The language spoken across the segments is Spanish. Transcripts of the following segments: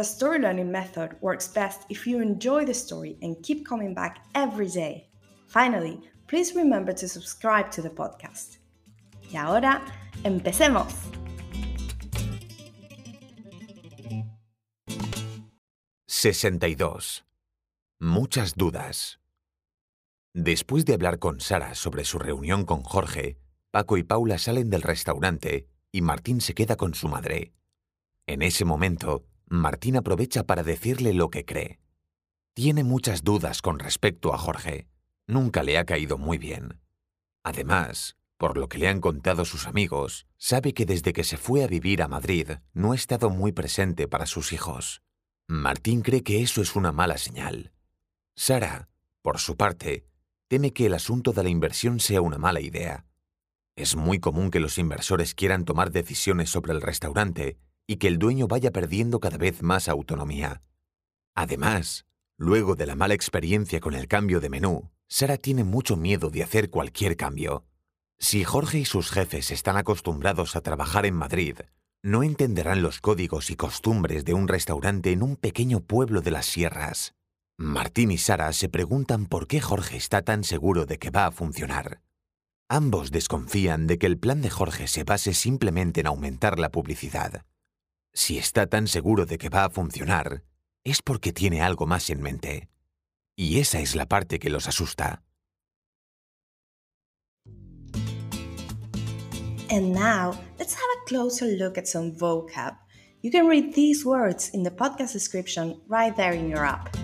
the story learning method works best if you enjoy the story and keep coming back every day. Finally, please remember to subscribe to the podcast. Y ahora, empecemos. —62. Muchas dudas. Después de hablar con Sara sobre su reunión con Jorge, Paco y Paula salen del restaurante y Martín se queda con su madre. En ese momento, Martín aprovecha para decirle lo que cree. Tiene muchas dudas con respecto a Jorge. Nunca le ha caído muy bien. Además, por lo que le han contado sus amigos, sabe que desde que se fue a vivir a Madrid no ha estado muy presente para sus hijos. Martín cree que eso es una mala señal. Sara, por su parte, teme que el asunto de la inversión sea una mala idea. Es muy común que los inversores quieran tomar decisiones sobre el restaurante y que el dueño vaya perdiendo cada vez más autonomía. Además, luego de la mala experiencia con el cambio de menú, Sara tiene mucho miedo de hacer cualquier cambio. Si Jorge y sus jefes están acostumbrados a trabajar en Madrid, no entenderán los códigos y costumbres de un restaurante en un pequeño pueblo de las sierras. Martín y Sara se preguntan por qué Jorge está tan seguro de que va a funcionar. Ambos desconfían de que el plan de Jorge se base simplemente en aumentar la publicidad. Si está tan seguro de que va a funcionar, es porque tiene algo más en mente. Y esa es la parte que los asusta. And now, let's have a closer look at some vocab. You can read these words in the podcast description right there in your app.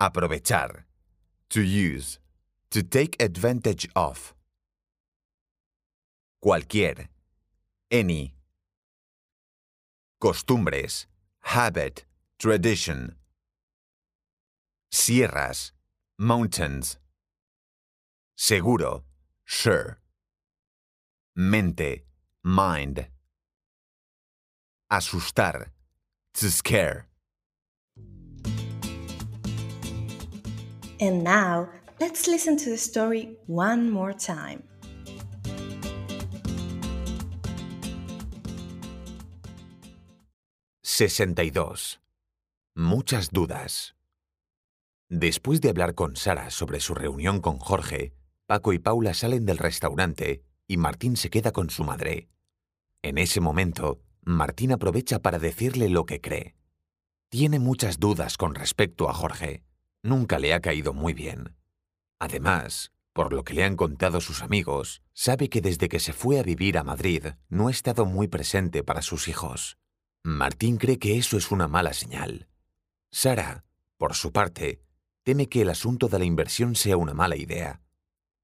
Aprovechar. To use. To take advantage of. Cualquier. Any. Costumbres. Habit. Tradition. Sierras. Mountains. Seguro. Sure. Mente. Mind. Asustar. To scare. And now, let's listen to the story one more time. —62. Muchas dudas. Después de hablar con Sara sobre su reunión con Jorge, Paco y Paula salen del restaurante y Martín se queda con su madre. En ese momento, Martín aprovecha para decirle lo que cree. Tiene muchas dudas con respecto a Jorge. Nunca le ha caído muy bien. Además, por lo que le han contado sus amigos, sabe que desde que se fue a vivir a Madrid no ha estado muy presente para sus hijos. Martín cree que eso es una mala señal. Sara, por su parte, teme que el asunto de la inversión sea una mala idea.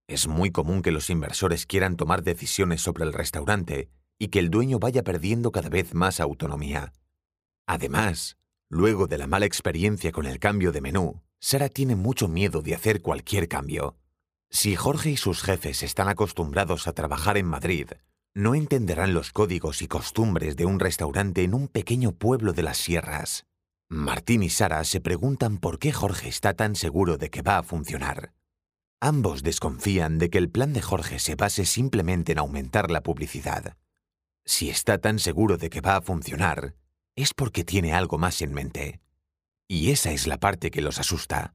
Es muy común que los inversores quieran tomar decisiones sobre el restaurante y que el dueño vaya perdiendo cada vez más autonomía. Además, luego de la mala experiencia con el cambio de menú, Sara tiene mucho miedo de hacer cualquier cambio. Si Jorge y sus jefes están acostumbrados a trabajar en Madrid, no entenderán los códigos y costumbres de un restaurante en un pequeño pueblo de las sierras. Martín y Sara se preguntan por qué Jorge está tan seguro de que va a funcionar. Ambos desconfían de que el plan de Jorge se base simplemente en aumentar la publicidad. Si está tan seguro de que va a funcionar, es porque tiene algo más en mente. Y esa es la parte que los asusta.